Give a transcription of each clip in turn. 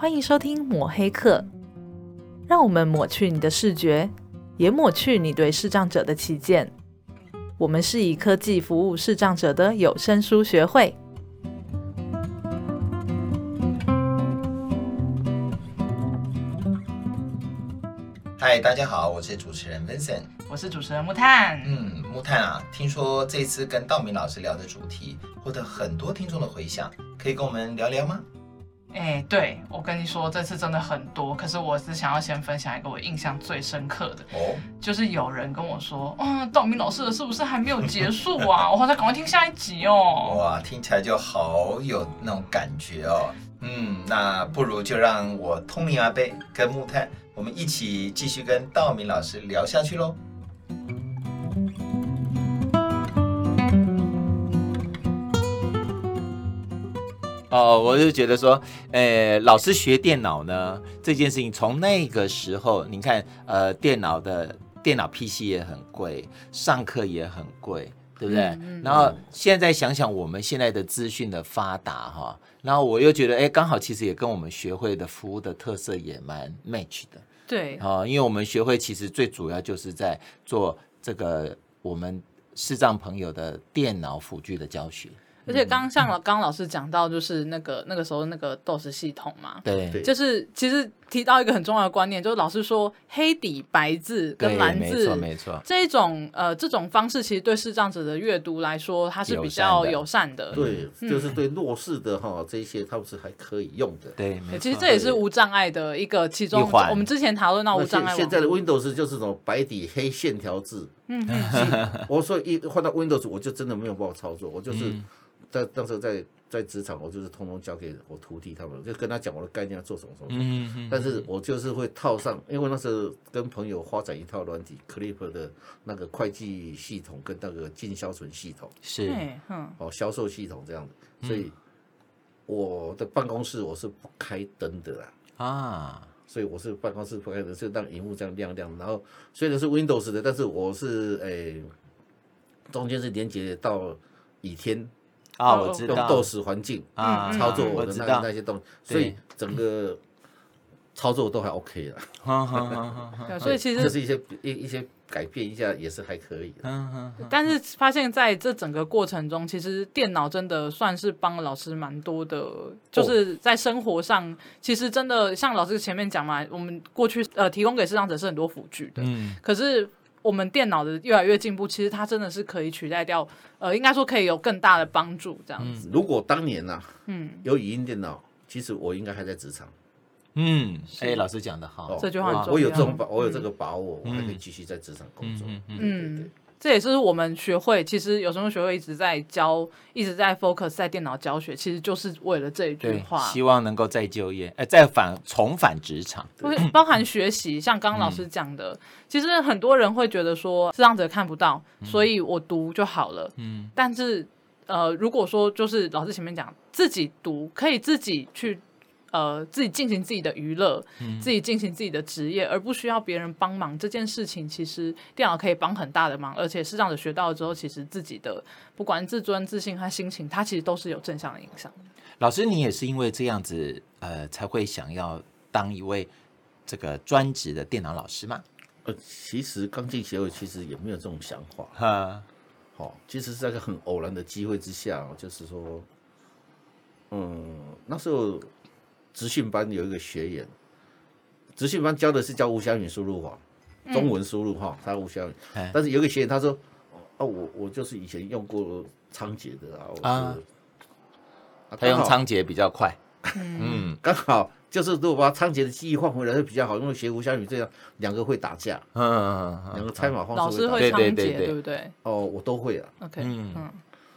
欢迎收听抹黑课，让我们抹去你的视觉，也抹去你对视障者的偏见。我们是以科技服务视障者的有声书学会。嗨，大家好，我是主持人 Vincent，我是主持人木炭。嗯，木炭啊，听说这次跟道明老师聊的主题获得很多听众的回响，可以跟我们聊聊吗？哎，对，我跟你说，这次真的很多。可是我只想要先分享一个我印象最深刻的，哦，就是有人跟我说，嗯，道明老师的是不是还没有结束啊？我好想赶快听下一集哦。哇，听起来就好有那种感觉哦。嗯，那不如就让我通灵阿伯跟木炭，我们一起继续跟道明老师聊下去喽。哦，我就觉得说，呃，老师学电脑呢，这件事情从那个时候，你看，呃，电脑的电脑 PC 也很贵，上课也很贵，对不对？嗯嗯、然后现在想想，我们现在的资讯的发达哈，然后我又觉得，哎，刚好其实也跟我们学会的服务的特色也蛮 match 的。对，啊，因为我们学会其实最主要就是在做这个我们视障朋友的电脑辅具的教学。而且刚像刚刚老师讲到，就是那个那个时候那个 DOS 系统嘛，对，就是其实提到一个很重要的观念，就是老师说黑底白字跟蓝字，没错没错，这种呃这种方式其实对视障者的阅读来说，它是比较友善的，对，就是对弱势的哈这些，它是还可以用的，对，其实这也是无障碍的一个其中，我们之前讨论到无障碍，现在的 Windows 就是这种白底黑线条字，嗯，我说一换到 Windows，我就真的没有办法操作，我就是。在当时在在职场，我就是通通交给我徒弟他们，就跟他讲我的概念要做什么什么。嗯嗯。但是我就是会套上，因为那时候跟朋友发展一套软体，Clip 的那个会计系统跟那个进销存系统。是。嗯。哦，销售系统这样子，所以我的办公室我是不开灯的啦。啊。所以我是办公室不开灯，就让荧幕这样亮亮。然后虽然是 Windows 的，但是我是诶、欸，中间是连接到倚天。啊，我知道用 DOS 环境啊操作我的那那些东西，所以整个操作都还 OK 了。所以其实这是一些一一些改变一下也是还可以。但是发现在这整个过程中，其实电脑真的算是帮了老师蛮多的，就是在生活上，其实真的像老师前面讲嘛，我们过去呃提供给视障者是很多辅具的，嗯，可是。我们电脑的越来越进步，其实它真的是可以取代掉，呃，应该说可以有更大的帮助这样子。如果当年呢，嗯，有语音电脑，其实我应该还在职场。嗯，哎，老师讲的好，这句话我有这种把，我有这个把握，我还可以继续在职场工作。嗯。这也是我们学会，其实有时候学会一直在教，一直在 focus 在电脑教学，其实就是为了这一句话，希望能够再就业，哎，再返重返职场，包含学习，像刚刚老师讲的，嗯、其实很多人会觉得说，视障者看不到，所以我读就好了，嗯，但是呃，如果说就是老师前面讲，自己读可以自己去。呃，自己进行自己的娱乐，嗯、自己进行自己的职业，而不需要别人帮忙。这件事情其实电脑可以帮很大的忙，而且视障者学到了之后，其实自己的不管自尊、自信和心情，它其实都是有正向的影响。老师，你也是因为这样子，呃，才会想要当一位这个专职的电脑老师吗？呃，其实刚进协会，其实也没有这种想法。哈，好，其实是在一个很偶然的机会之下，就是说，嗯，那时候。职训班有一个学员，职训班教的是教无瑕语输入法，中文输入哈，他无瑕语。但是有一个学员他说：“哦，我我就是以前用过仓颉的啊。”啊，他用仓颉比较快。嗯，刚好就是如果把仓颉的记忆换回来会比较好，因为学无瑕语这样两个会打架。嗯嗯嗯，两个猜码方式。老师会仓頡对不对？哦，我都会啊。OK，嗯，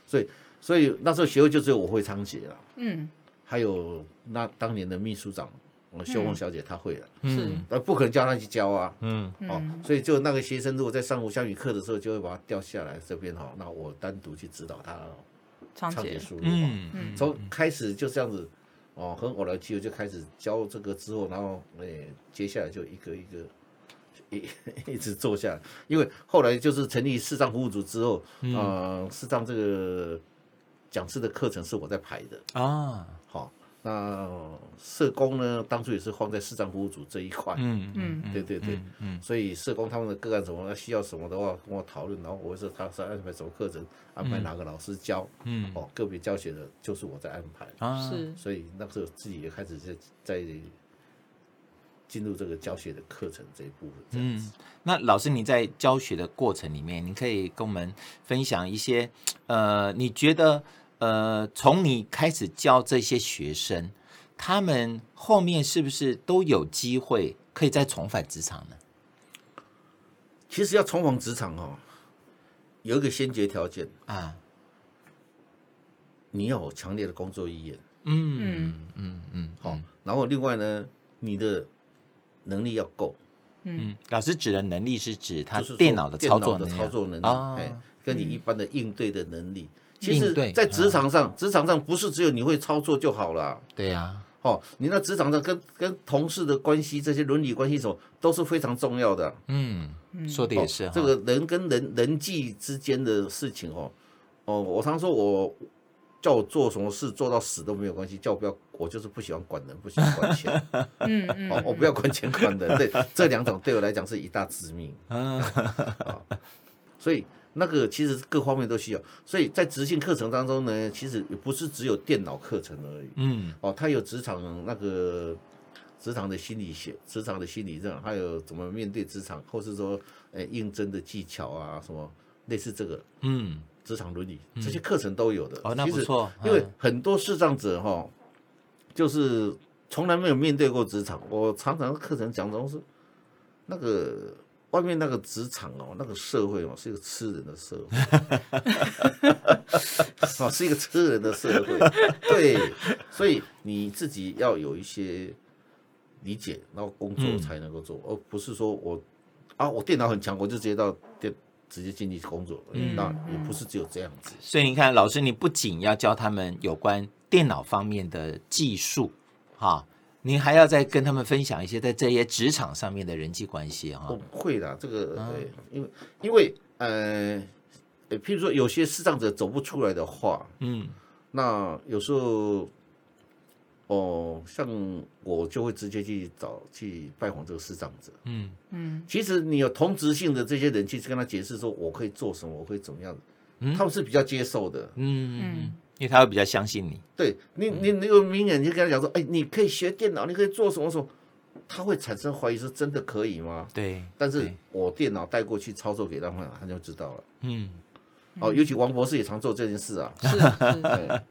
所以所以那时候学会就只有我会仓颉了。嗯。还有那当年的秘书长，我秀凤小姐她会了，是，那不可能叫她去教啊，嗯，哦，所以就那个学生如果在上无瑕语课的时候，就会把他调下来这边哈，那我单独去指导他仓頡输入，嗯嗯，从开始就这样子，哦，很偶然机会就开始教这个之后，然后哎，接下来就一个一个一 一直做下来，因为后来就是成立视障服务组之后，嗯，视障这个讲师的课程是我在排的。啊。那社工呢，当初也是放在市障服务组这一块。嗯嗯，对对对，嗯，所以社工他们的个案什么需要什么的话，跟我讨论，然后我说他是安排什么课程，安排哪个老师教，嗯，哦，个别教学的，就是我在安排。啊，是，所以那时候自己也开始在在进入这个教学的课程这一部分。嗯，那老师你在教学的过程里面，你可以跟我们分享一些，呃，你觉得？呃，从你开始教这些学生，他们后面是不是都有机会可以再重返职场呢？其实要重返职场哦，有一个先决条件啊，你要有强烈的工作意愿。嗯嗯嗯嗯，好。然后另外呢，你的能力要够。嗯，老师指的能力是指他电脑的操作的操作能力，哎，跟你一般的应对的能力。其实，在职场上，职场上不是只有你会操作就好了。对呀，哦，你那职场上跟跟同事的关系，这些伦理关系什么都是非常重要的。嗯，说的也是。这个人跟人人际之间的事情哦，哦，我常说我叫我做什么事做到死都没有关系，叫我不要，我就是不喜欢管人，不喜欢管钱。嗯嗯。哦，我不要管钱管人，对，这两种对我来讲是一大致命。嗯。所以。那个其实各方面都需要，所以在执行课程当中呢，其实也不是只有电脑课程而已。嗯，哦，它有职场那个职场的心理学、职场的心理这样，还有怎么面对职场，或是说，呃，应征的技巧啊，什么类似这个，嗯，职场伦理这些课程都有的。哦，那不错。因为很多视障者哈，就是从来没有面对过职场，我常常课程讲的都是那个。外面那个职场哦，那个社会哦，是一个吃人的社会，哦，是一个吃人的社会。对，所以你自己要有一些理解，然后工作才能够做，而不是说我啊，我电脑很强，我就直接到电直接进去工作，那也不是只有这样子。所以你看，老师，你不仅要教他们有关电脑方面的技术，哈。你还要再跟他们分享一些在这些职场上面的人际关系哈？不会的，这个对，因为因为呃，譬如说有些视障者走不出来的话，嗯，那有时候哦，像我就会直接去找去拜访这个视障者，嗯嗯，其实你有同职性的这些人去跟他解释说我可以做什么，我可以怎么样，嗯，他们是比较接受的，嗯嗯。因为他会比较相信你，对你，你那个明眼，你就跟他讲说，哎，你可以学电脑，你可以做什么什么，他会产生怀疑，是真的可以吗？对，但是我电脑带过去操作给他们，他就知道了。嗯，哦，尤其王博士也常做这件事啊。是是，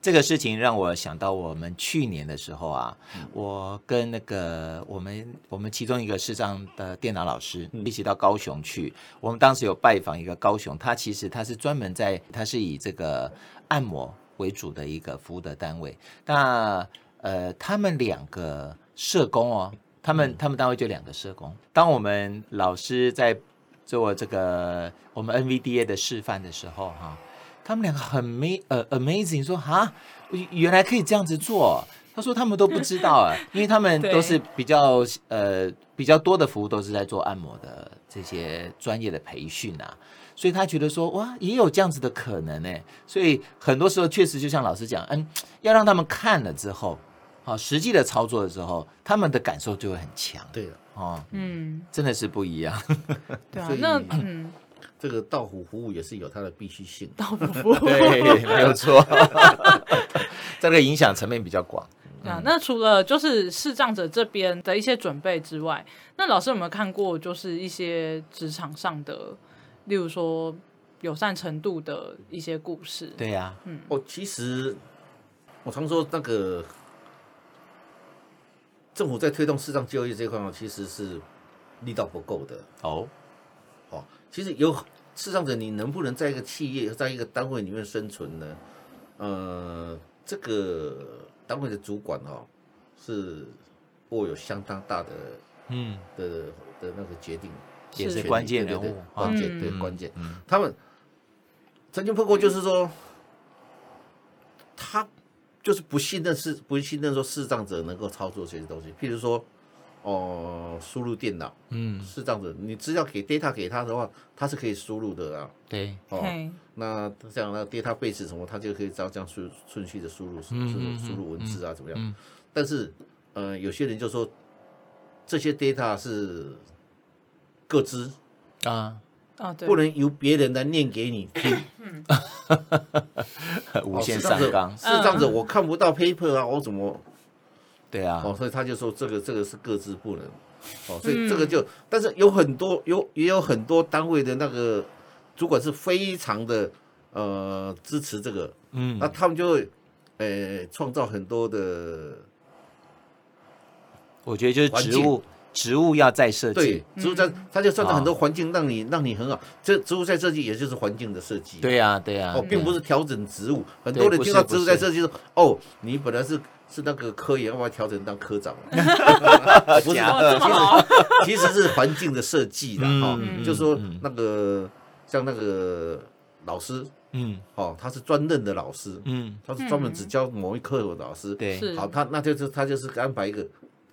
这个事情让我想到我们去年的时候啊，我跟那个我们我们其中一个视障的电脑老师一起到高雄去，我们当时有拜访一个高雄，他其实他是专门在，他是以这个。按摩为主的一个服务的单位，那呃，他们两个社工哦，他们、嗯、他们单位就两个社工。当我们老师在做这个我们 NVDA 的示范的时候，哈，他们两个很没呃 amazing，说啊，原来可以这样子做。他说他们都不知道啊，因为他们都是比较呃比较多的服务都是在做按摩的这些专业的培训啊。所以他觉得说哇，也有这样子的可能呢。所以很多时候确实就像老师讲，嗯，要让他们看了之后，啊，实际的操作的时候，他们的感受就会很强。对的，哦，嗯，真的是不一样。对啊，那嗯，这个到府服务也是有它的必须性。到府服务，对，没有错。这个影响层面比较广。啊，那除了就是视障者这边的一些准备之外，那老师有没有看过就是一些职场上的？例如说友善程度的一些故事，对呀、啊，嗯，哦，其实我常说那个政府在推动市场就业这一块其实是力道不够的。哦，哦，其实有市场者，你能不能在一个企业，在一个单位里面生存呢？呃，这个单位的主管哦，是握有相当大的，嗯的的那个决定。也是关键人物，关键对关键。他们曾经碰过，就是说，他就是不信任视不信任说视障者能够操作这些东西。譬如说，哦输入电脑，嗯，是这样子。你资料给 data 给他的话，他是可以输入的啊。对，哦，那这样那 database 什么，他就可以照这样顺顺序的输入，输入输入文字啊，怎么样？但是，呃，有些人就说这些 data 是各自啊。啊，对，不能由别人来念给你听，无限上纲。是这样子，我看不到 paper 啊，我怎么？对啊，哦，所以他就说这个这个是各自不能，哦，所以这个就，但是有很多有也有很多单位的那个主管是非常的呃支持这个，嗯，那他们就会呃创造很多的，我觉得就是职务。植物要再设计，对，植物在，它就创造很多环境，让你让你很好。这植物再设计，也就是环境的设计。对呀，对呀。哦，并不是调整植物。很多人听到植物再设计说，哦，你本来是是那个科研，要不要调整当科长？不是，其实是环境的设计的哈。就说那个像那个老师，嗯，哦，他是专任的老师，嗯，他是专门只教某一科的老师。对，好，他那就是他就是安排一个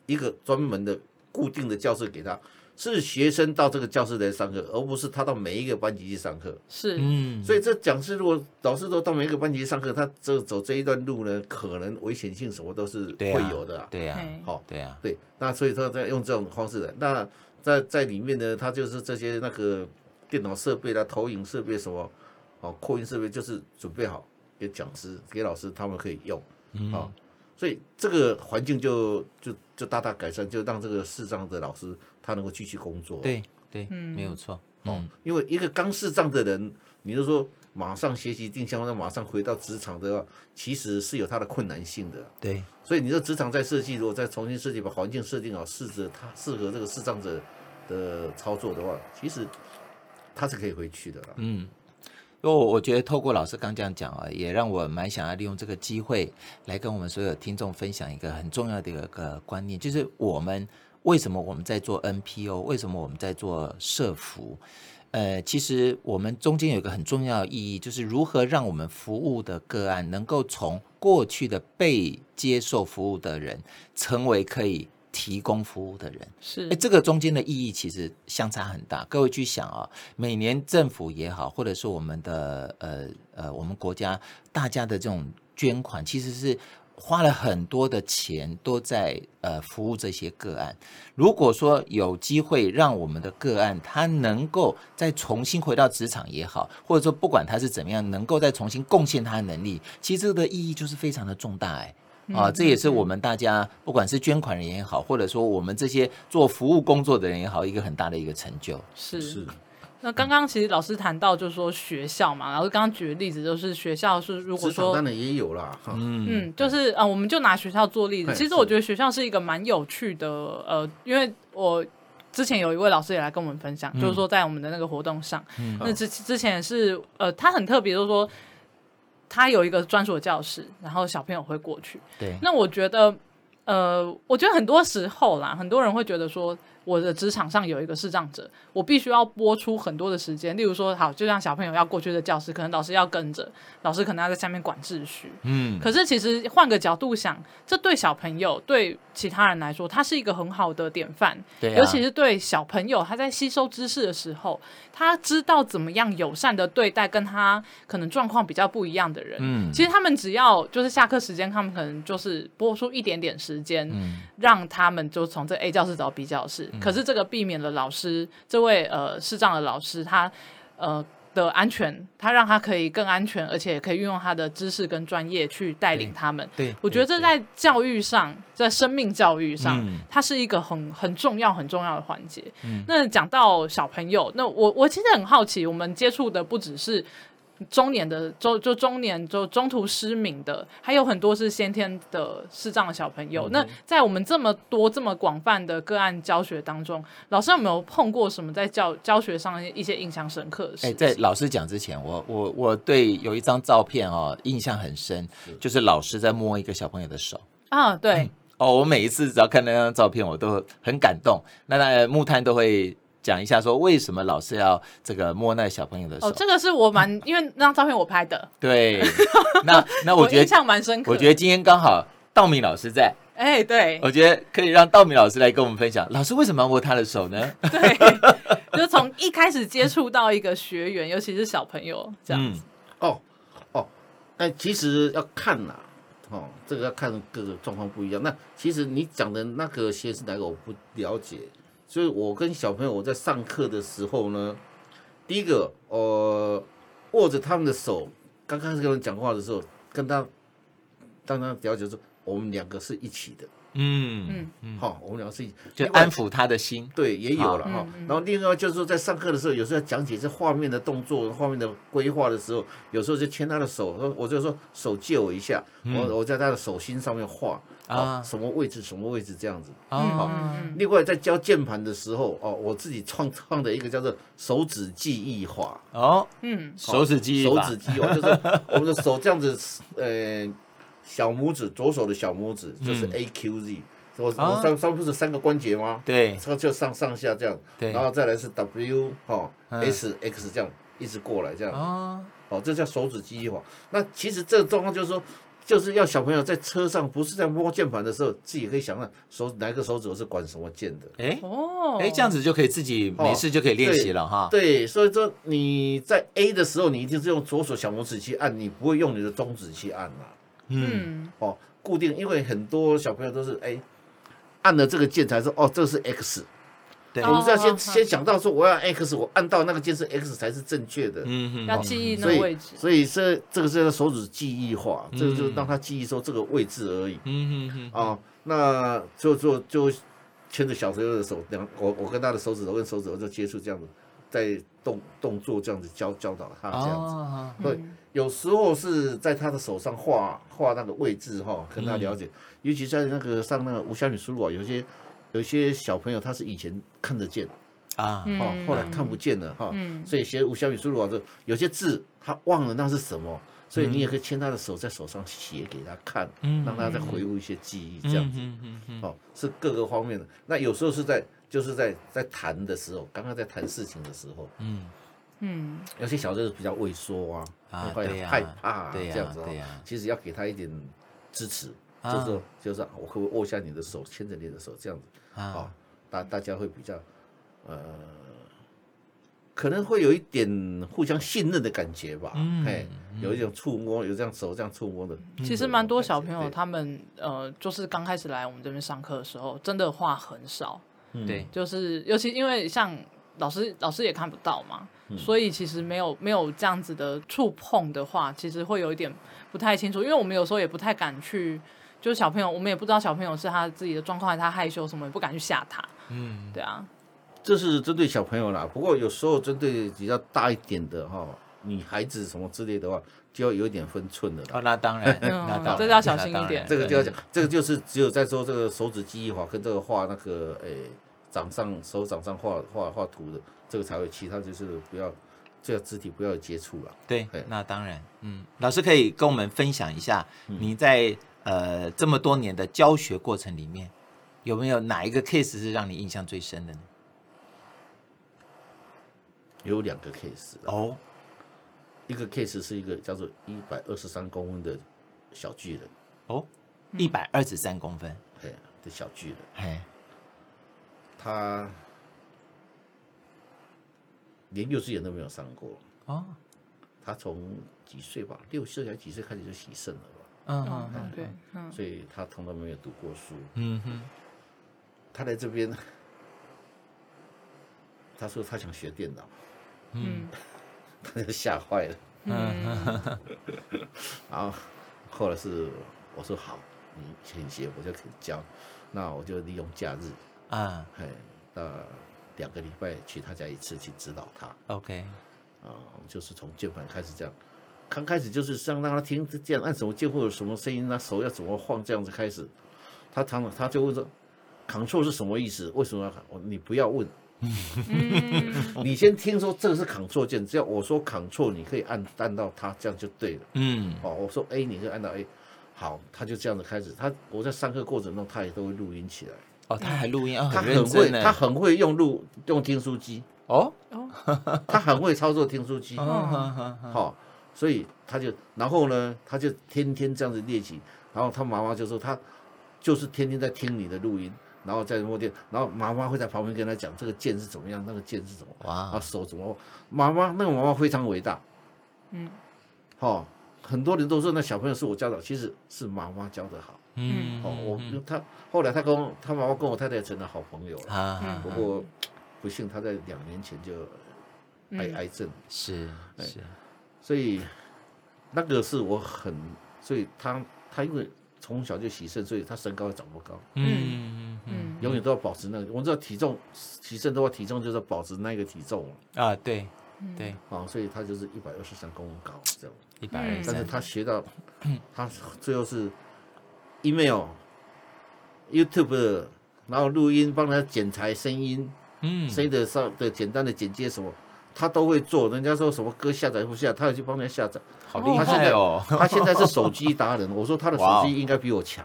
一个专门的。固定的教室给他，是学生到这个教室来上课，而不是他到每一个班级去上课。是，嗯，所以这讲师如果老师都到每一个班级去上课，他这走这一段路呢，可能危险性什么都是会有的。对呀，好，对呀，对。那所以他在用这种方式的，那在在里面呢，他就是这些那个电脑设备啦、投影设备什么，哦，扩音设备就是准备好给讲师、给老师他们可以用，啊。所以这个环境就就就大大改善，就让这个视障的老师他能够继续工作。对对，嗯，没有错。哦，因为一个刚视障的人，你就说马上学习定向，马上回到职场的话，其实是有他的困难性的。对，所以你说职场在设计，如果再重新设计，把环境设定好，适着他适合这个视障者的操作的话，其实他是可以回去的。嗯。因为我觉得透过老师刚这样讲啊，也让我蛮想要利用这个机会来跟我们所有听众分享一个很重要的一个观念，就是我们为什么我们在做 NPO，为什么我们在做社服？呃，其实我们中间有一个很重要的意义，就是如何让我们服务的个案能够从过去的被接受服务的人，成为可以。提供服务的人是，哎，这个中间的意义其实相差很大。各位去想啊，每年政府也好，或者是我们的呃呃，我们国家大家的这种捐款，其实是花了很多的钱，都在呃服务这些个案。如果说有机会让我们的个案他能够再重新回到职场也好，或者说不管他是怎么样，能够再重新贡献他的能力，其实这个的意义就是非常的重大哎。啊，这也是我们大家不管是捐款人也好，或者说我们这些做服务工作的人也好，一个很大的一个成就。是是。那刚刚其实老师谈到，就是说学校嘛，老师刚刚举的例子就是学校是如果说当然也有啦。嗯嗯，就是啊，我们就拿学校做例子。其实我觉得学校是一个蛮有趣的，呃，因为我之前有一位老师也来跟我们分享，就是说在我们的那个活动上，那之之前是呃，他很特别，就是说。他有一个专属的教室，然后小朋友会过去。对，那我觉得，呃，我觉得很多时候啦，很多人会觉得说。我的职场上有一个视障者，我必须要播出很多的时间。例如说，好，就像小朋友要过去的教室，可能老师要跟着，老师可能要在下面管秩序。嗯。可是其实换个角度想，这对小朋友、对其他人来说，他是一个很好的典范。对啊。尤其是对小朋友，他在吸收知识的时候，他知道怎么样友善的对待跟他可能状况比较不一样的人。嗯。其实他们只要就是下课时间，他们可能就是播出一点点时间，嗯，让他们就从这 A 教室找 B 教室。可是这个避免了老师这位呃视障的老师他呃的安全，他让他可以更安全，而且可以运用他的知识跟专业去带领他们。对，对我觉得这在教育上，在生命教育上，它是一个很很重要很重要的环节。嗯，那讲到小朋友，那我我其实很好奇，我们接触的不只是。中年的中就中年就中途失明的，还有很多是先天的视障的小朋友。嗯、那在我们这么多这么广泛的个案教学当中，老师有没有碰过什么在教教学上一些印象深刻的事？哎，在老师讲之前，我我我对有一张照片哦印象很深，就是老师在摸一个小朋友的手啊，对、嗯、哦，我每一次只要看那张照片，我都很感动。那那木炭都会。讲一下，说为什么老师要这个摸那个小朋友的手？哦，这个是我蛮，因为那张照片我拍的。对，那 那我觉得印象蛮深刻。我觉得今天刚好道明老师在。哎、欸，对，我觉得可以让道明老师来跟我们分享。老师为什么要握他的手呢？对，就从一开始接触到一个学员，尤其是小朋友这样子。嗯、哦哦，那其实要看呐，哦，这个要看各个状况不一样。那其实你讲的那个鞋是哪个，我不了解。所以我跟小朋友我在上课的时候呢，第一个，呃，握着他们的手，刚开始跟他们讲话的时候，跟他，当他了解说。我们两个是一起的，嗯嗯，好，我们两个是一，就安抚他的心，对，也有了哈。然后另外就是说，在上课的时候，有时候要讲解这画面的动作、画面的规划的时候，有时候就牵他的手，说我就说手借我一下，我我在他的手心上面画啊，什么位置什么位置这样子。好，另外在教键盘的时候，哦，我自己创创的一个叫做手指记忆法。哦，嗯，手指记忆手指记忆就是我们的手这样子，呃。小拇指，左手的小拇指就是 A Q Z，我我上上不是三个关节吗？对，这就上上下这样，对，然后再来是 W 哈 S X 这样一直过来这样，哦，哦，这叫手指记忆法。那其实这个状况就是说，就是要小朋友在车上不是在摸键盘的时候，自己可以想想手哪个手指我是管什么键的。哎哦，哎这样子就可以自己没事就可以练习了哈。对，所以说你在 A 的时候，你一定是用左手小拇指去按，你不会用你的中指去按嘛。嗯，哦，固定，因为很多小朋友都是哎，按了这个键才说哦，这是 X，对，我们是要先先想到说我要 X，我按到那个键是 X 才是正确的，嗯嗯，要记忆那个位置，所以这这个是手指记忆化，这个就让他记忆说这个位置而已，嗯嗯嗯，啊，那就就就牵着小朋友的手，两我我跟他的手指头跟手指头就接触这样子，在动动作这样子教教导他这样子，对。有时候是在他的手上画画那个位置哈，跟他了解。嗯、尤其在那个上那个无虾米输入啊，有些有些小朋友他是以前看得见。啊，哦，后来看不见了哈，嗯、所以学无虾米输入啊，这有些字他忘了那是什么，所以你也可以牵他的手在手上写给他看，嗯、让他再回顾一些记忆这样子，哦，是各个方面的。那有时候是在就是在在谈的时候，刚刚在谈事情的时候，嗯。嗯，有些小孩子比较畏缩啊，会害怕啊，这样子啊。其实要给他一点支持，就是，就是我可不可以握下你的手，牵着你的手，这样子。啊，大大家会比较呃，可能会有一点互相信任的感觉吧。哎，有一种触摸，有这样手这样触摸的。其实蛮多小朋友他们呃，就是刚开始来我们这边上课的时候，真的话很少。对，就是尤其因为像老师，老师也看不到嘛。所以其实没有没有这样子的触碰的话，其实会有一点不太清楚，因为我们有时候也不太敢去，就是小朋友，我们也不知道小朋友是他自己的状况，还是他害羞什么，也不敢去吓他。嗯，对啊，这是针对小朋友啦。不过有时候针对比较大一点的哈，女孩子什么之类的话，就要有一点分寸的。哦，那当然，那当然，这要小心一点。这个就要讲，这个就是只有在说这个手指记忆法跟这个画那个诶掌上手掌上画画画图的。这个才会，其他就是不要，这个肢体不要接触了。对，那当然，嗯，老师可以跟我们分享一下，你在呃这么多年的教学过程里面，有没有哪一个 case 是让你印象最深的呢？有两个 case 哦，一个 case 是一个叫做一百二十三公分的小巨人。哦，一百二十三公分，对，的小巨人，嘿，他。连幼稚园都没有上过哦，他从几岁吧，六岁还几岁开始就洗肾了吧？嗯嗯嗯，对，嗯，所以他从来没有读过书。嗯哼，他来这边，他说他想学电脑，嗯，他就吓坏了。嗯，然后后来是我说好，你先学，我就可以教，那我就利用假日啊，嘿，那。两个礼拜去他家一次去指导他，OK，啊、呃，就是从键盘开始这样，刚开始就是让让他听这样按什么键会有什么声音，那手要怎么晃这样子开始，他常常他就会说，Ctrl 是什么意思？为什么要？你不要问，你先听说这个是 Ctrl 键，只要我说 Ctrl，你可以按按到它，这样就对了。嗯，哦，我说 A，你可以按到 A，好，他就这样子开始。他我在上课过程中，他也都会录音起来。哦，他还录音啊，他很会，他很会用录用听书机哦？哦，他很会操作听书机，好，所以他就然后呢，他就天天这样子练习。然后他妈妈就说他就是天天在听你的录音，然后在摸电，然后妈妈会在旁边跟他讲这个键是怎么样，那个键是怎么，啊手怎么，妈妈那个妈妈非常伟大，嗯，好，很多人都说那小朋友是我教的，其实是妈妈教的好，嗯，哦，我他后来他跟他妈妈跟我太太成了好朋友了，不过不幸他在两年前就癌癌症，是是，所以那个是我很。所以他他因为从小就洗肾，所以他身高也长不高。嗯嗯永远都要保持那个。我们知道体重洗肾的话，体重就是保持那个体重啊。对对啊，所以他就是一百二十三公分高这样。一百二十三。但是他学到，他最后是 email、YouTube，然后录音帮他剪裁声音，嗯，声音的上的简单的剪接什么。他都会做，人家说什么歌下载不下，他也去帮人家下载，好厉害哦！他现在是手机达人，我说他的手机应该比我强，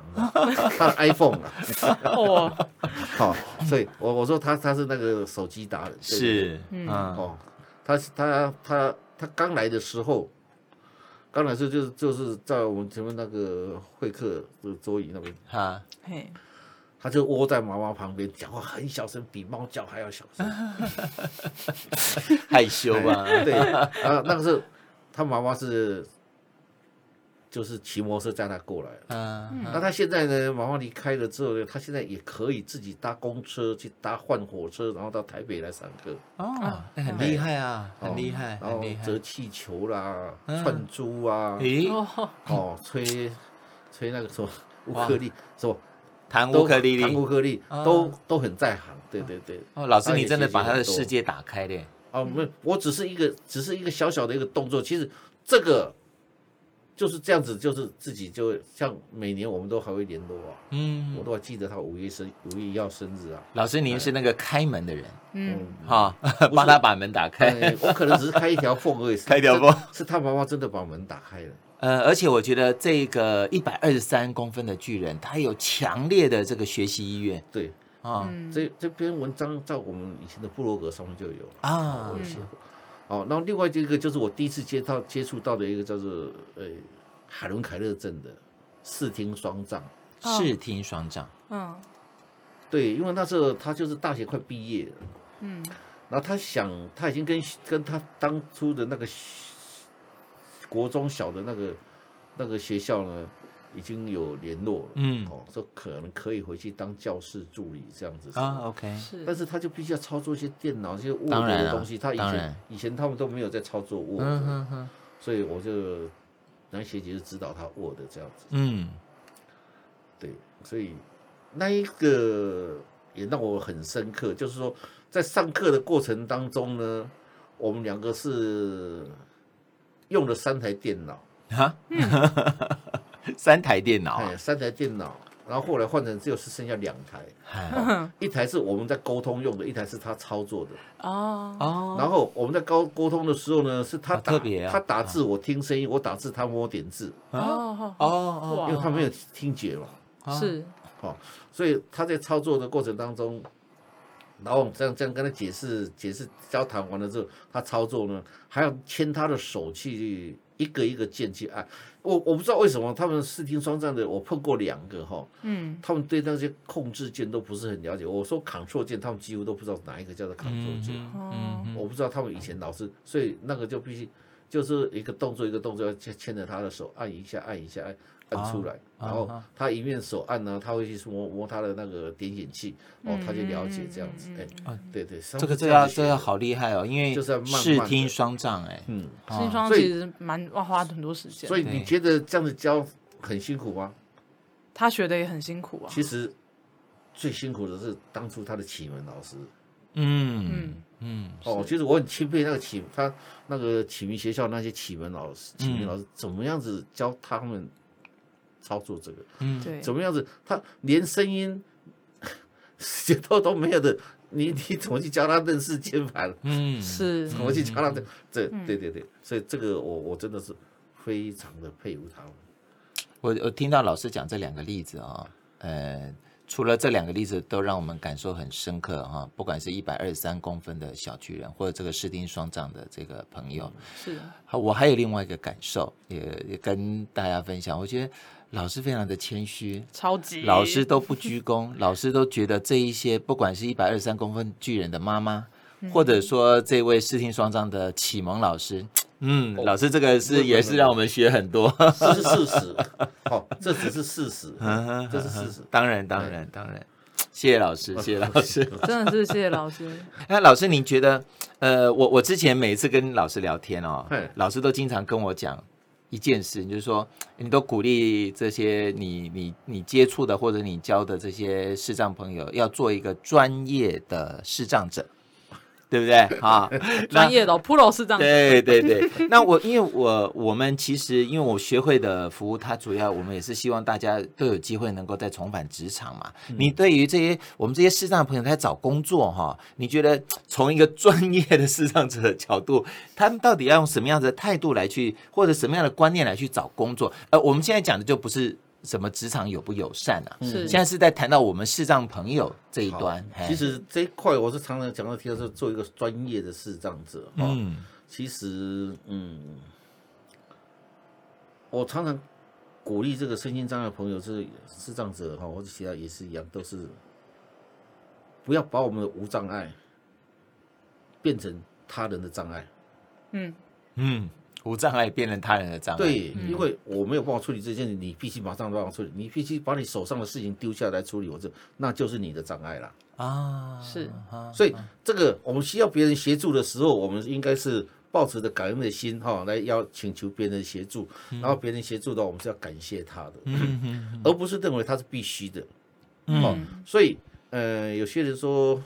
他的 iPhone 啊，哦，好，所以我我说他他是那个手机达人，是，嗯，哦，他他他他刚来的时候，刚才是就是就是在我们前面那个会客的桌椅那边，哈，嘿。他就窝在妈妈旁边，讲话很小声，比猫叫还要小声，害羞吧？对啊，那个时候他妈妈是就是骑摩托车载他过来，嗯，那他现在呢？妈妈离开了之后呢，他现在也可以自己搭公车去搭换火车，然后到台北来上课。哦，很厉害啊，很厉害，然后折气球啦，串珠啊，咦，哦，吹吹那个什么乌克丽，是吧？弹乌克丽丽，弹乌克丽都都很在行，对对对。哦，老师，你真的把他的世界打开了。哦，没有，我只是一个，只是一个小小的一个动作。其实这个就是这样子，就是自己就像每年我们都还会联络啊。嗯，我都还记得他五月生五月一号生日啊。老师，您是那个开门的人，嗯，哈，帮他把门打开。我可能只是开一条缝而已，开一条缝，是他妈妈真的把门打开了。呃，而且我觉得这个一百二十三公分的巨人，他有强烈的这个学习意愿。对啊，这这篇文章在我们以前的部落格上面就有啊，我写过。哦，然后另外这个就是我第一次接到接触到的一个叫做呃海伦凯勒症的视听双障。视听双障。嗯，对，因为那时候他就是大学快毕业了，嗯，然后他想他已经跟跟他当初的那个。国中小的那个那个学校呢，已经有联络了，嗯，哦，说可能可以回去当教室助理这样子。啊，OK，是，但是他就必须要操作一些电脑、一些 Word 的东西，他以前以前他们都没有在操作 Word，嗯哼哼，所以我就那学姐就指导他 Word 这样子，嗯，对，所以那一个也让我很深刻，就是说在上课的过程当中呢，我们两个是。用了三台电脑。啊，三台电脑，哎，三台电脑，然后后来换成只有是剩下两台，一台是我们在沟通用的，一台是他操作的。哦。哦。然后我们在沟沟通的时候呢，是他打他打字，我听声音，我打字他摸点字。哦哦哦，因为他没有听觉嘛，是，哦，所以他在操作的过程当中。然后我们这样这样跟他解释解释交谈完了之后，他操作呢还要牵他的手去一个一个键去按。我我不知道为什么他们视听双障的，我碰过两个哈，嗯，他们对那些控制键都不是很了解。我说 Ctrl 键，他们几乎都不知道哪一个叫做 Ctrl 键，嗯，我不知道他们以前老师，所以那个就必须就是一个动作一个动作要牵牵着他的手按一下按一下按。按出来，然后他一面手按呢，他会去摸摸他的那个点眼器，哦，他就了解这样子，哎，对对，这个这要这要好厉害哦，因为就是视听双障，哎，嗯，视听双障其实蛮要花很多时间。所以你觉得这样子教很辛苦吗？他学的也很辛苦啊。其实最辛苦的是当初他的启蒙老师，嗯嗯。嗯，哦，其实我很钦佩那个启他那个启明学校那些启蒙老师，启明老师怎么样子教他们。操作这个，嗯，对，怎么样子？他连声音都都没有的，你 你怎么去教他认识键盘？嗯，是，怎么去教他这这？对对对，所以这个我我真的是非常的佩服他们。我我听到老师讲这两个例子啊，呃，除了这两个例子都让我们感受很深刻哈，不管是一百二十三公分的小巨人，或者这个视听双障的这个朋友，是。我还有另外一个感受，也也跟大家分享。我觉得老师非常的谦虚，超级老师都不鞠躬，老师都觉得这一些，不管是一百二十三公分巨人的妈妈，嗯、或者说这位视听双障的启蒙老师。嗯，老师，这个是也是让我们学很多，这是事实。好，这只是事实，这是事实。当然，当然，当然，谢谢老师，谢谢老师，真的是谢谢老师。那老师，您觉得，呃，我我之前每一次跟老师聊天哦，老师都经常跟我讲一件事，就是说，你都鼓励这些你你你接触的或者你教的这些视障朋友，要做一个专业的视障者。对不对 啊？专业的 Pro 是这样。对对对，那我因为我我们其实因为我学会的服务，它主要我们也是希望大家都有机会能够再重返职场嘛。嗯、你对于这些我们这些视障的朋友在找工作哈，你觉得从一个专业的视障者的角度，他们到底要用什么样的态度来去，或者什么样的观念来去找工作？呃，我们现在讲的就不是。什么职场友不友善啊？是现在是在谈到我们视障朋友这一端。其实这一块我是常常讲到提到是，做一个专业的视障者。嗯，其实嗯，我常常鼓励这个身心障碍朋友，是视障者哈，或者其他也是一样，都是不要把我们的无障碍变成他人的障碍。嗯嗯。无障碍变成他人的障碍。对，因为我没有办法处理这件事，你必须马上帮我处理，你必须把你手上的事情丢下来处理，我这那就是你的障碍了啊。是，所以这个我们需要别人协助的时候，我们应该是抱持着感恩的心哈，来要请求别人协助，然后别人协助的话，我们是要感谢他的，而不是认为他是必须的。嗯，所以呃，有些人说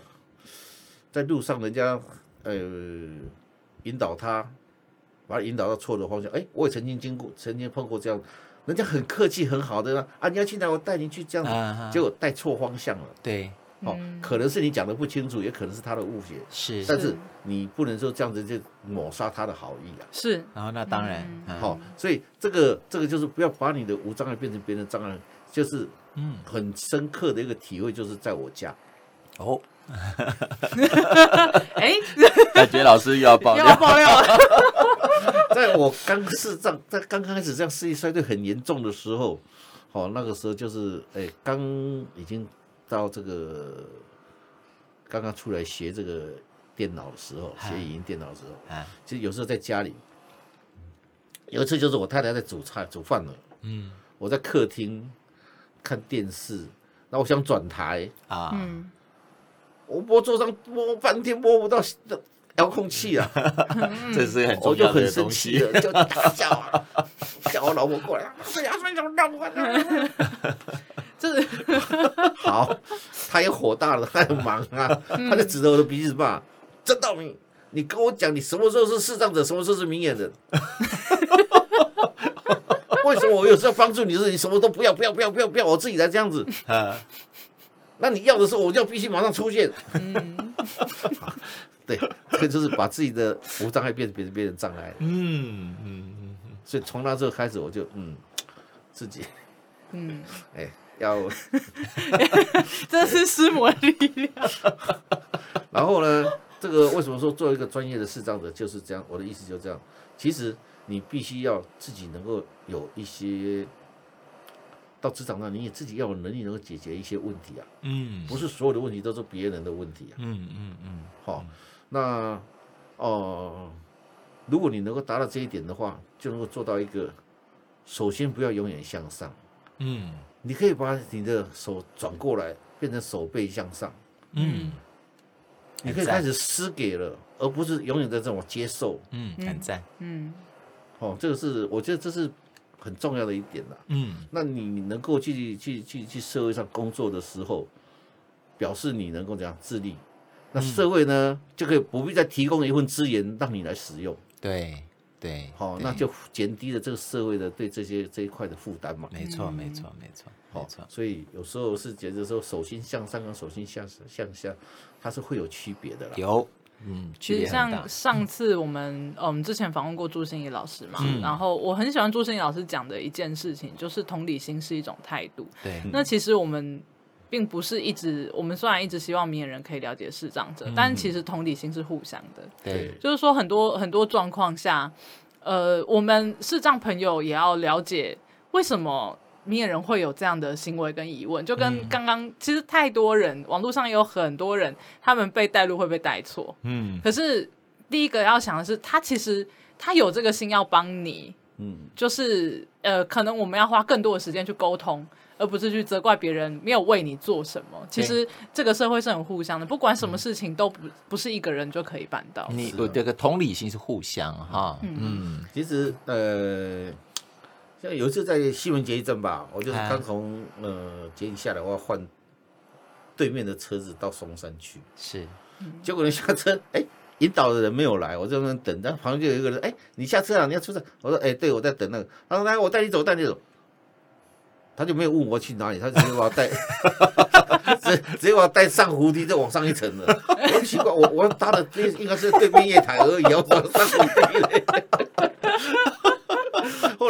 在路上人家呃引导他。把他引导到错的方向，哎，我也曾经经过，曾经碰过这样，人家很客气很好的啊，你要去哪，我带你去这样子，结果带错方向了。对，哦，可能是你讲的不清楚，也可能是他的误解。是，但是你不能说这样子就抹杀他的好意啊。是，然后那当然，好，所以这个这个就是不要把你的无障碍变成别人的障碍，就是嗯，很深刻的一个体会，就是在我家，哦。哎，感觉老师又要爆料，要爆料了。在我刚是这样，在刚刚开始这样视力衰退很严重的时候，好，那个时候就是哎，刚已经到这个刚刚出来学这个电脑的时候，学语音电脑的时候，啊，其实有时候在家里，有一次就是我太太在煮菜煮饭了，嗯，我在客厅看电视，那我想转台。啊，嗯。我摸桌上摸半天摸不到遥控器啊，这是很重要的东西，就很生气了，就大叫啊，叫我老婆过来，哎呀，你怎么弄我呢？这是 好，他也火大了，他很忙啊，他就指着我的鼻子骂：“郑道明，你跟我讲，你什么时候是视障者，什么时候是明眼人？为什么我有时候帮助你是，你什么都不要，不要，不要，不要，不要，我自己来这样子。”那你要的时候，我就必须马上出现。嗯，对，这就是把自己的无障碍变成别人别人障碍。嗯嗯嗯，所以从那时候开始，我就嗯自己嗯 哎要，这是师母的力量。然后呢，这个为什么说做一个专业的视障者就是这样？我的意思就是这样。其实你必须要自己能够有一些。到职场上，你也自己要有能力能够解决一些问题啊。嗯，不是所有的问题都是别人的问题啊。嗯嗯嗯。好，那哦、呃，如果你能够达到这一点的话，就能够做到一个，首先不要永远向上。嗯，你可以把你的手转过来，变成手背向上。嗯，你可以开始施给了，而不是永远在这种接受。嗯，很赞。嗯，哦，这个是我觉得这是。很重要的一点啦，嗯，那你能够去去去去社会上工作的时候，表示你能够怎样自立，那社会呢就可以不必再提供一份资源让你来使用，对对，好，那就减低了这个社会的对这些这一块的负担嘛，没错没错没错，好，所以有时候是觉得说手心向上跟手心向向下，它是会有区别的啦，有。嗯，其实像上次我们，我们之前访问过朱心怡老师嘛，嗯、然后我很喜欢朱心怡老师讲的一件事情，就是同理心是一种态度。对，那其实我们并不是一直我们虽然一直希望明眼人可以了解视障者，嗯、但其实同理心是互相的。对，就是说很多很多状况下，呃，我们视障朋友也要了解为什么明眼人会有这样的行为跟疑问。就跟刚刚，嗯、其实太多人网络上也有很多人，他们被带路会被带错。嗯，可是第一个要想的是，他其实他有这个心要帮你。嗯，就是呃，可能我们要花更多的时间去沟通，而不是去责怪别人没有为你做什么。其实这个社会是很互相的，不管什么事情都不不是一个人就可以办到。你我这个同理心是互相哈。嗯，嗯其实呃，像有一次在西门捷一站吧，我就是刚从呃捷运下来，我要换对面的车子到松山去，是，结果你下车，哎、欸。引导的人没有来，我在那边等，但旁边就有一个人，哎，你下车啊，你要出站。我说，哎，对，我在等那个。他说，来，我带你走，带你走。他就没有问我去哪里，他直接把我带，直直接把我带上湖梯，再往上一层了。我奇怪，我我搭的应应该是对面月台而已，我上上扶梯。后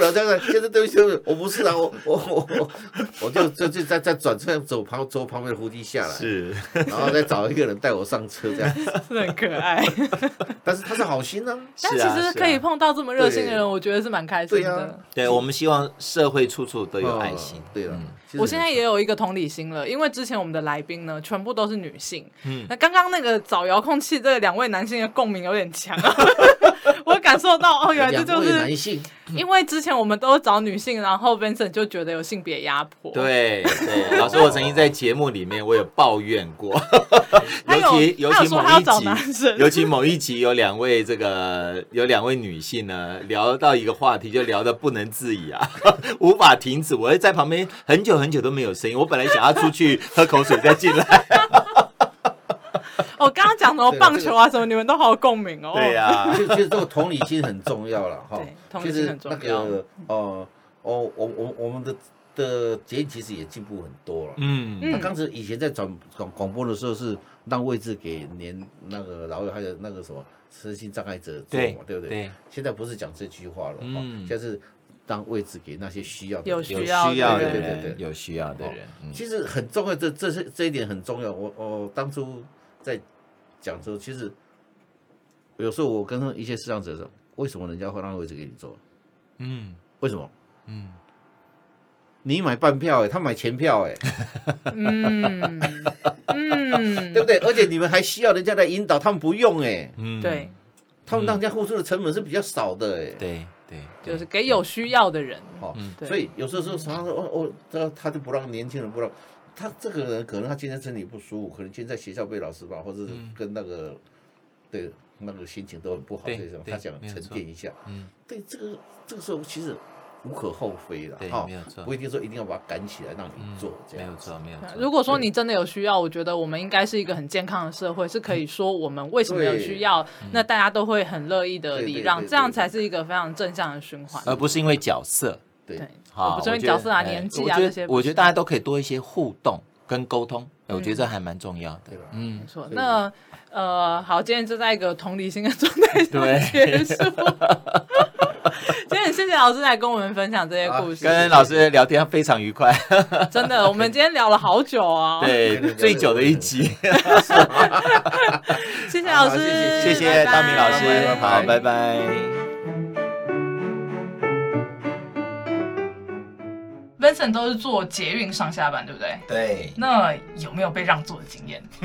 来再看，现在对不起，我不是啊，我 我我我我就就就在在转车走旁走旁边的扶梯下来，是，然后再找一个人带我上车，这样是很可爱。但是他是好心呢、啊，但其实可以碰到这么热心的人，我觉得是蛮开心的。对，我们希望社会处处都有爱心。对了，我现在也有一个同理心了，因为之前我们的来宾呢，全部都是女性。嗯，那刚刚那个找遥控器这两位男性的共鸣有点强啊。我感受到哦，原来这就是男性，因为之前我们都找女性，然后 Vincent 就觉得有性别压迫。对对，老师，我曾经在节目里面我有抱怨过，尤其尤其某一集，尤其某一集有两位这个有两位女性呢，聊到一个话题就聊得不能自已啊，无法停止。我在旁边很久很久都没有声音，我本来想要出去喝口水再进来。我 刚刚讲什么棒球啊什么，你们都好有共鸣哦。对呀，其实这个同理心很重要了哈。对，同理心很重要。其实那个哦哦，我我我们的的节目其实也进步很多了。嗯，那刚才以前在转广广播的时候是让位置给年那个老友还有那个什么身心障碍者坐嘛，对不对？现在不是讲这句话了，嗯，现在是当位置给那些需要有需要的人，对对对，有需要的人。其实很重要，这这是这一点很重要。我我当初在。讲说，其实有时候我跟一些视障者说，为什么人家会让位置给你坐？嗯，为什么？嗯，你买半票哎，他买全票哎，嗯。嗯，对不对？而且你们还需要人家来引导，他们不用哎，嗯，对，他们让人家付出的成本是比较少的哎，对对，就是给有需要的人，哦，所以有时候说常常说哦哦，这他就不让年轻人不让。他这个人可能他今天身体不舒服，可能今天在学校被老师骂，或者是跟那个、嗯、对那个心情都很不好，这种他想沉淀一下。嗯，对，这个这个时候其实无可厚非了，哈，没有错，不一定说一定要把他赶起来让你做，这样没有错，没有错。如果说你真的有需要，我觉得我们应该是一个很健康的社会，是可以说我们为什么有需要，那大家都会很乐意的礼让，这样才是一个非常正向的循环，而不是因为角色。对。好，不是角色啊，年纪啊这些，我觉得大家都可以多一些互动跟沟通，我觉得这还蛮重要的。嗯，没错。那呃，好，今天就在一个同理心的状态下结束。今天谢谢老师来跟我们分享这些故事，跟老师聊天非常愉快。真的，我们今天聊了好久啊，对，最久的一集。谢谢老师，谢谢大明老师，好，拜拜。Vincent 都是坐捷运上下班，对不对？对。那有没有被让座的经验？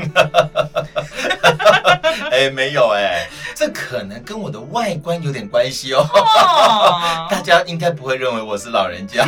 哎、欸，没有哎、欸，这可能跟我的外观有点关系哦。哦 大家应该不会认为我是老人家。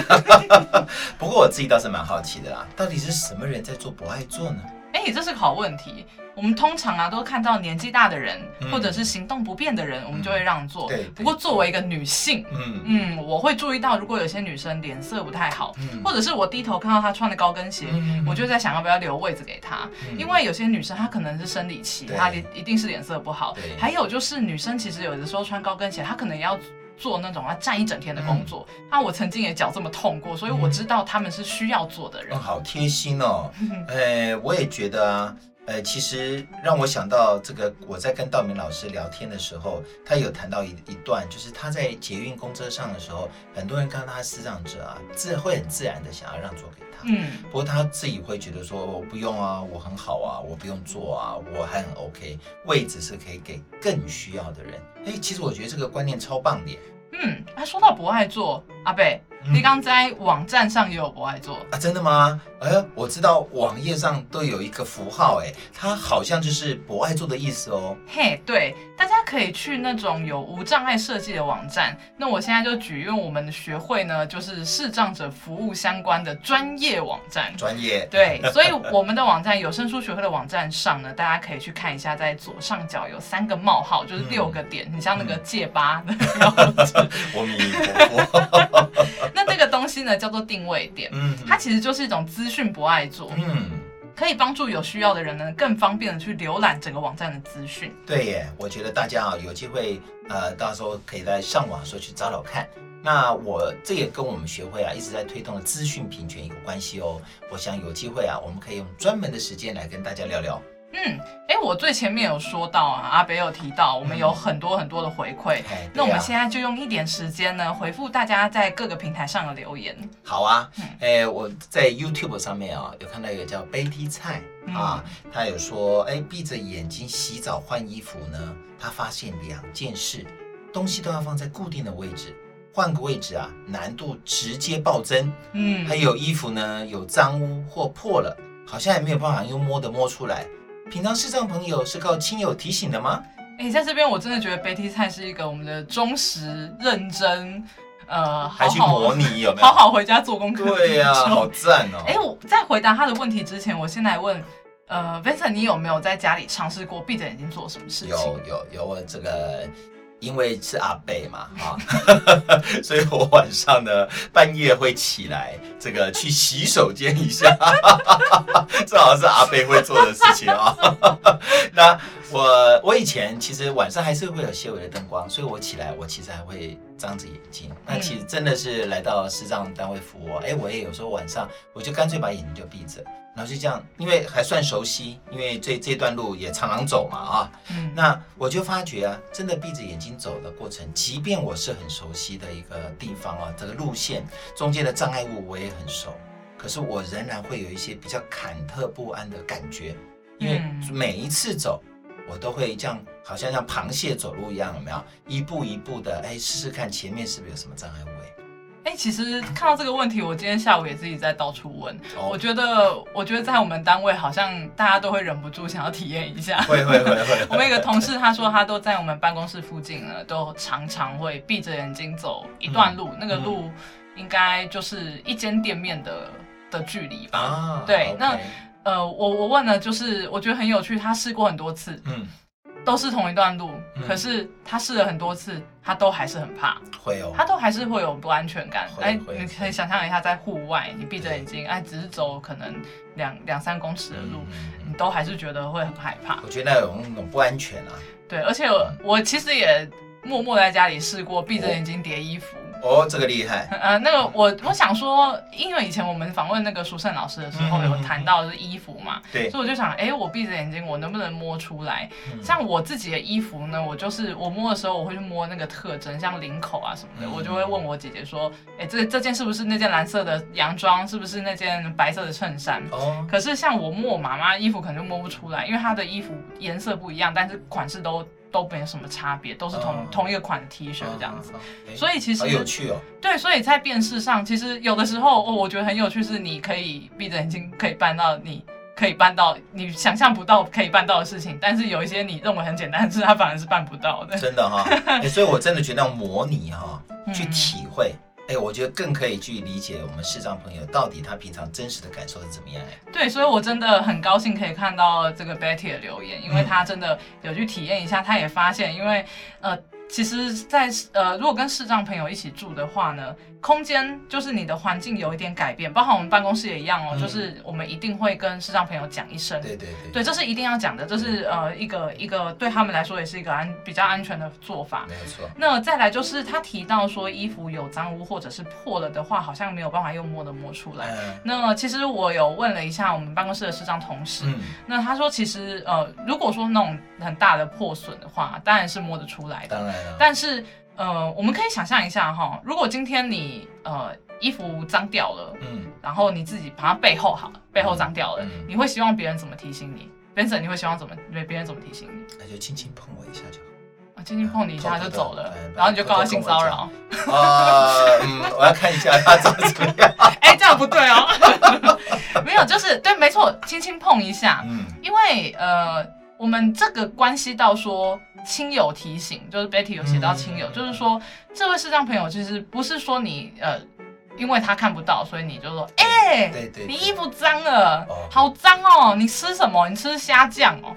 不过我自己倒是蛮好奇的啦，到底是什么人在做不爱座呢？哎、欸，这是个好问题。我们通常啊，都看到年纪大的人，嗯、或者是行动不便的人，我们就会让座。对。不过作为一个女性，嗯嗯，我会注意到，如果有些女生脸色不太好，嗯、或者是我低头看到她穿的高跟鞋，嗯、我就在想要不要留位置给她。嗯、因为有些女生她可能是生理期，对她一定是脸色不好。对还有就是女生其实有的时候穿高跟鞋，她可能也要做那种要站一整天的工作。那、嗯、我曾经也脚这么痛过，所以我知道他们是需要做的人。嗯、好贴心哦。哎，我也觉得啊。呃，其实让我想到这个，我在跟道明老师聊天的时候，他有谈到一一段，就是他在捷运公车上的时候，很多人看到他视障者啊，自会很自然的想要让座给他。嗯，不过他自己会觉得说，我不用啊，我很好啊，我不用坐啊，我还很 OK，位置是可以给更需要的人。哎，其实我觉得这个观念超棒的。嗯，他说到不爱坐，阿贝。你刚在网站上也有博爱座啊？真的吗？哎，我知道网页上都有一个符号，哎，它好像就是博爱座的意思哦。嘿，对，大家可以去那种有无障碍设计的网站。那我现在就举，用我们的学会呢，就是视障者服务相关的专业网站。专业。对，所以我们的网站有声书学会的网站上呢，大家可以去看一下，在左上角有三个冒号，就是六个点，很、嗯、像那个戒疤的。我。那这个东西呢，叫做定位点，嗯，它其实就是一种资讯博爱座，嗯，可以帮助有需要的人呢，更方便的去浏览整个网站的资讯。对耶，我觉得大家啊，有机会，呃，到时候可以在上网的时候去找找看。那我这也跟我们学会啊一直在推动的资讯平权有关系哦。我想有机会啊，我们可以用专门的时间来跟大家聊聊。嗯，哎，我最前面有说到啊，阿北有提到，我们有很多很多的回馈，嗯、那我们现在就用一点时间呢，回复大家在各个平台上的留言。好啊，哎、嗯，我在 YouTube 上面啊，有看到一个叫 Betty 菜啊，他有说，哎，闭着眼睛洗澡换衣服呢，他发现两件事，东西都要放在固定的位置，换个位置啊，难度直接暴增。嗯，还有衣服呢，有脏污或破了，好像也没有办法用摸的摸出来。平常视障朋友是靠亲友提醒的吗？哎、欸，在这边我真的觉得 Betty 菜是一个我们的忠实、认真，呃，还去模拟有没有？好好回家做功课。对呀、啊，好赞哦！哎、欸，我在回答他的问题之前，我先来问，呃，Vincent，你有没有在家里尝试过闭着眼睛做什么事情？有有有，我这个。因为是阿贝嘛，啊，所以我晚上呢半夜会起来，这个去洗手间一下，这好像是阿贝会做的事情啊。那我我以前其实晚上还是会有些微的灯光，所以我起来我其实还会张着眼睛。那其实真的是来到视障单位服务，哎，我也有时候晚上我就干脆把眼睛就闭着。然后就这样，因为还算熟悉，因为这这段路也常常走嘛啊，嗯，那我就发觉啊，真的闭着眼睛走的过程，即便我是很熟悉的一个地方啊，这个路线中间的障碍物我也很熟，可是我仍然会有一些比较忐忑不安的感觉，因为每一次走，我都会这样，好像像螃蟹走路一样，有没有？一步一步的，哎，试试看前面是不是有什么障碍物。哎，其实看到这个问题，我今天下午也自己在到处问。Oh. 我觉得，我觉得在我们单位好像大家都会忍不住想要体验一下。会会会会。我们一个同事他说，他都在我们办公室附近呢，都常常会闭着眼睛走一段路，嗯、那个路应该就是一间店面的的距离吧。啊，对。Okay. 那呃，我我问了，就是我觉得很有趣，他试过很多次。嗯。都是同一段路，嗯、可是他试了很多次，他都还是很怕，会有，他都还是会有不安全感。哎，你可以想象一下，在户外，你闭着眼睛，哎，只是走可能两两三公尺的路，嗯、你都还是觉得会很害怕。我觉得那有那种不安全啊。对，而且我，我其实也默默在家里试过闭着眼睛叠衣服。哦，这个厉害。呃，那个我我想说，因为以前我们访问那个舒胜老师的时候，有谈到的是衣服嘛，对，所以我就想，哎，我闭着眼睛，我能不能摸出来？像我自己的衣服呢，我就是我摸的时候，我会去摸那个特征，像领口啊什么的，我就会问我姐姐说，哎，这这件是不是那件蓝色的洋装？是不是那件白色的衬衫？哦。可是像我摸我妈妈衣服，可能就摸不出来，因为她的衣服颜色不一样，但是款式都。都没有什么差别，都是同、uh, 同一个款的 T 恤这样子，uh. 所以其实很有趣哦。对，所以在辨识上，其实有的时候哦，我觉得很有趣，是你可以闭着眼睛可以办到，你可以办到你想象不到可以办到的事情，但是有一些你认为很简单的事，它反而是办不到的。真的哈、哦，所以我真的觉得要模拟哈，去体会。嗯哎，我觉得更可以去理解我们视障朋友到底他平常真实的感受是怎么样哎。对，所以我真的很高兴可以看到这个 Betty 的留言，因为他真的有去体验一下，他也发现，因为呃，其实在，在呃，如果跟视障朋友一起住的话呢，空间就是你的环境有一点改变，包括我们办公室也一样哦，嗯、就是我们一定会跟视障朋友讲一声，对对对，对，这是一定要讲的，这是呃一个一个对他们来说也是一个安比较安全的做法，没有错。那再来就是他提到说衣服有脏污或者是破了的话，好像没有办法用摸的摸出来。嗯、那其实我有问了一下我们办公室的视障同事，嗯、那他说其实呃如果说那种很大的破损的话，当然是摸得出来的，当然了，但是。呃，我们可以想象一下哈，如果今天你呃衣服脏掉了，嗯，然后你自己把它背后好了，背后脏掉了，你会希望别人怎么提醒你？Benson，你会希望怎么别别人怎么提醒你？那就轻轻碰我一下就好，啊，轻轻碰你一下就走了，然后你就告他性骚扰。啊、我要看一下他长怎么样。哎、欸，这样不对哦，没有，就是对，没错，轻轻碰一下，嗯，因为呃。我们这个关系到说亲友提醒，就是 Betty 有写到亲友，嗯、就是说这位视障朋友其实不是说你呃。因为他看不到，所以你就说，哎，对对，你衣服脏了，好脏哦！你吃什么？你吃虾酱哦？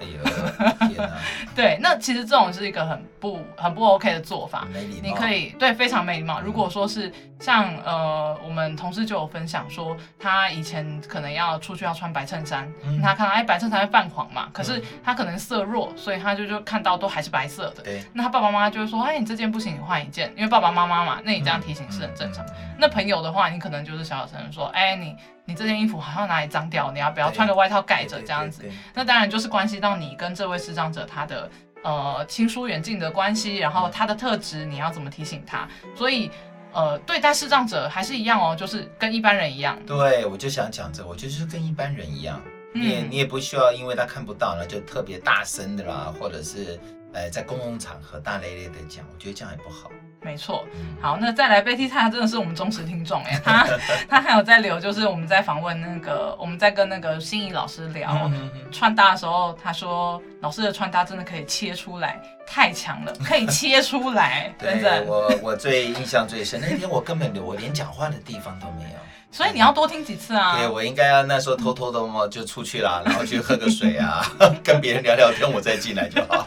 对，那其实这种是一个很不很不 OK 的做法。你可以对非常没礼貌。如果说是像呃，我们同事就有分享说，他以前可能要出去要穿白衬衫，他看到哎白衬衫会泛黄嘛，可是他可能色弱，所以他就就看到都还是白色的。对。那他爸爸妈妈就会说，哎，你这件不行，你换一件，因为爸爸妈妈嘛，那你这样提醒是很正常。那朋友的话，你可能就是小小声说，哎，你你这件衣服好像哪里脏掉，你要不要穿个外套盖着这样子？那当然就是关系到你跟这位视障者他的呃亲疏远近的关系，然后他的特质你要怎么提醒他？所以呃对待视障者还是一样哦，就是跟一般人一样。对，我就想讲这，我就是跟一般人一样，你也你也不需要因为他看不到了就特别大声的啦，或者是呃在公共场合大咧咧的讲，我觉得这样也不好。没错，好，那再来，Betty 她真的是我们忠实听众哎，她 她还有在留，就是我们在访问那个，我们在跟那个心仪老师聊穿搭的时候，她说老师的穿搭真的可以切出来，太强了，可以切出来，真的。对，我我最印象最深，那天我根本我连讲话的地方都没有。所以你要多听几次啊！对，我应该要那时候偷偷的嘛就出去啦，然后去喝个水啊，跟别人聊聊天，我再进来就好。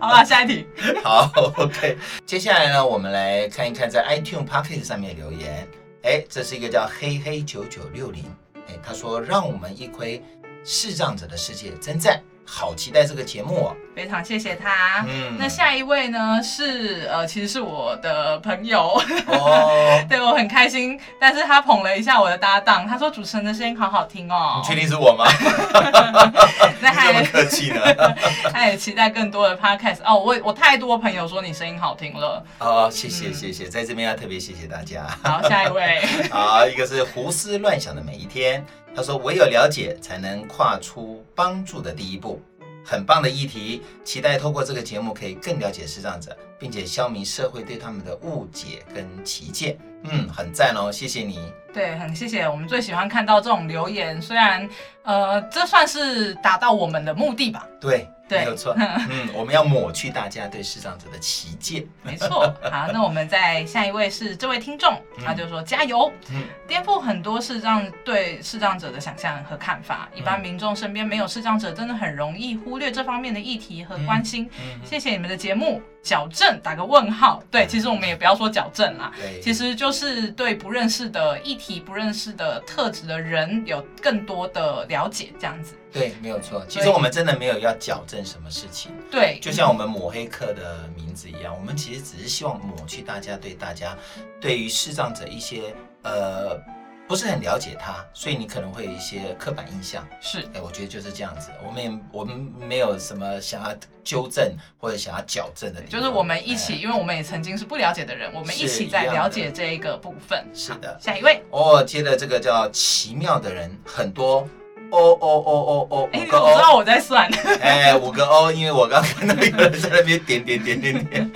好了，下一题。好，OK。接下来呢，我们来看一看在 iTunes Pocket 上面留言。哎，这是一个叫黑黑九九六零，哎，他说让我们一窥视障者的世界，真赞。好期待这个节目哦！非常谢谢他。嗯，那下一位呢是呃，其实是我的朋友哦，对，我很开心。但是他捧了一下我的搭档，他说主持人的声音好好听哦。你确定是我吗？那还这么客气呢？他也期待更多的 podcast 哦。我我太多朋友说你声音好听了哦，谢谢谢谢，在这边要特别谢谢大家。好，下一位。好，一个是胡思乱想的每一天。他说：“唯有了解，才能跨出帮助的第一步。”很棒的议题，期待透过这个节目可以更了解视障者，并且消弭社会对他们的误解跟歧见。嗯，很赞哦，谢谢你。对，很谢谢。我们最喜欢看到这种留言，虽然呃，这算是达到我们的目的吧。对。对，没有错。嗯，我们要抹去大家对视障者的歧见。没错。好，那我们再下一位是这位听众，他就说加油，嗯，颠覆很多视障对视障者的想象和看法。一般民众身边没有视障者，真的很容易忽略这方面的议题和关心。谢谢你们的节目。矫正打个问号，对，其实我们也不要说矫正啦，对，其实就是对不认识的议题、不认识的特质的人有更多的了解，这样子。对，没有错。其实我们真的没有要矫正什么事情，对，就像我们抹黑客的名字一样，我们其实只是希望抹去大家对大家对于视障者一些呃。不是很了解他，所以你可能会有一些刻板印象。是，哎，我觉得就是这样子。我们也我们没有什么想要纠正或者想要矫正的地方。就是我们一起，哎、因为我们也曾经是不了解的人，我们一起在了解这一个部分。是的，下一位。哦，接的这个叫奇妙的人很多。哦哦哦哦哦，五个 O，我知道我在算。哎，五个 O，因为我刚看到有人在那边点点点点点。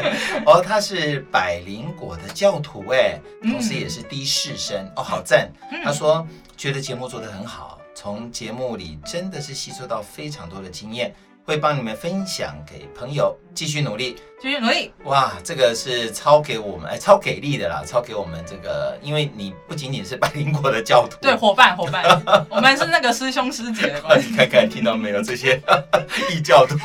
哦，他是百灵果的教徒，哎，同时也是的士生。哦，好赞。他说觉得节目做得很好，从节目里真的是吸收到非常多的经验，会帮你们分享给朋友，继续努力，继续努力。哇，这个是超给我们，哎，超给力的啦，超给我们这个，因为你不仅仅是百灵国的教徒，对，伙伴伙伴，我们是那个师兄师姐的关系。你看看，听到没有？这些 异教徒、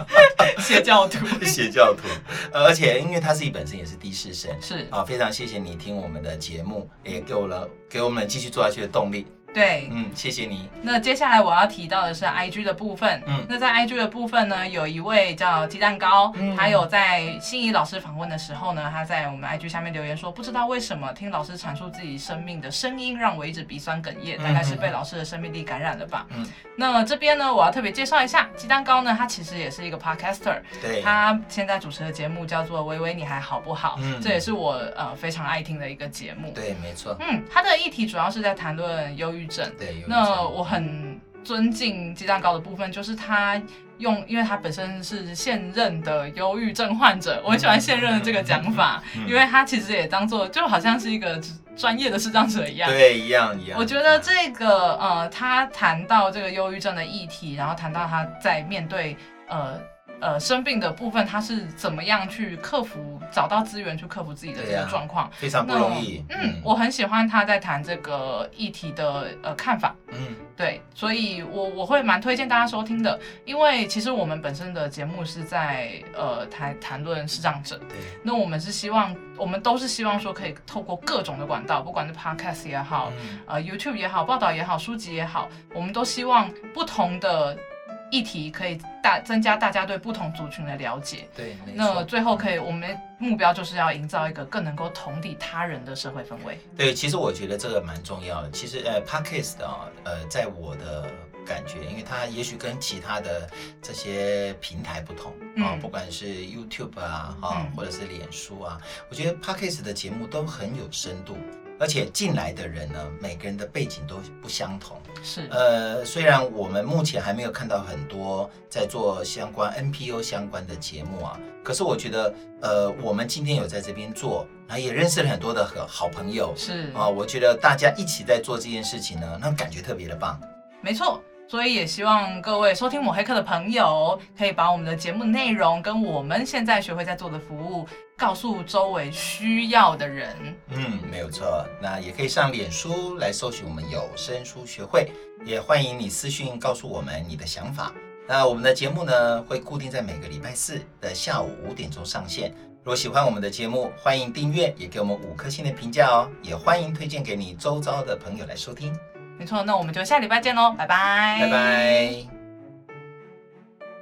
邪教徒、邪教徒，而且因为他自己本身也是低士生，是啊，非常谢谢你听我们的节目，也给我了给我们继续做下去的动力。对，嗯，谢谢你。那接下来我要提到的是 IG 的部分。嗯，那在 IG 的部分呢，有一位叫鸡蛋糕，嗯、他有在心仪老师访问的时候呢，他在我们 IG 下面留言说，不知道为什么听老师阐述自己生命的声音，让我一直鼻酸哽咽，大概是被老师的生命力感染了吧。嗯，那这边呢，我要特别介绍一下鸡蛋糕呢，他其实也是一个 Podcaster，对，他现在主持的节目叫做《微微你还好不好》，嗯，这也是我呃非常爱听的一个节目。对，没错。嗯，他的议题主要是在谈论忧郁症。对，那我很尊敬鸡蛋糕的部分，就是他用，因为他本身是现任的忧郁症患者，我很喜欢现任的这个讲法，因为他其实也当做就好像是一个专业的视障者一样，对，一样一样。我觉得这个呃，他谈到这个忧郁症的议题，然后谈到他在面对呃。呃，生病的部分，他是怎么样去克服，找到资源去克服自己的这个状况，非常不容易。嗯，嗯，我很喜欢他在谈这个议题的呃看法。嗯，对，所以我我会蛮推荐大家收听的，因为其实我们本身的节目是在呃谈谈论视障者。对，那我们是希望，我们都是希望说可以透过各种的管道，不管是 Podcast 也好，嗯、呃 YouTube 也好，报道也好，书籍也好，我们都希望不同的。议题可以大增加大家对不同族群的了解，对，那最后可以，我们目标就是要营造一个更能够同理他人的社会氛围。对，其实我觉得这个蛮重要的。其实呃，Podcast 啊，呃，在我的感觉，因为它也许跟其他的这些平台不同啊，嗯、不管是 YouTube 啊，啊，或者是脸书啊，嗯、我觉得 Podcast 的节目都很有深度。而且进来的人呢，每个人的背景都不相同。是，呃，虽然我们目前还没有看到很多在做相关 NPO 相关的节目啊，可是我觉得，呃，我们今天有在这边做，然后也认识了很多的好朋友。是啊，我觉得大家一起在做这件事情呢，那感觉特别的棒。没错。所以也希望各位收听抹黑客的朋友，可以把我们的节目内容跟我们现在学会在做的服务，告诉周围需要的人。嗯，没有错。那也可以上脸书来搜寻我们有声书学会，也欢迎你私讯告诉我们你的想法。那我们的节目呢，会固定在每个礼拜四的下午五点钟上线。如果喜欢我们的节目，欢迎订阅，也给我们五颗星的评价哦。也欢迎推荐给你周遭的朋友来收听。没错，那我们就下礼拜见喽，拜拜，拜拜。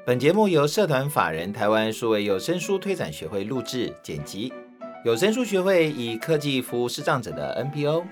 本节目由社团法人台湾数位有声书推展学会录制剪辑，有声书学会以科技服务视障者的 NPO。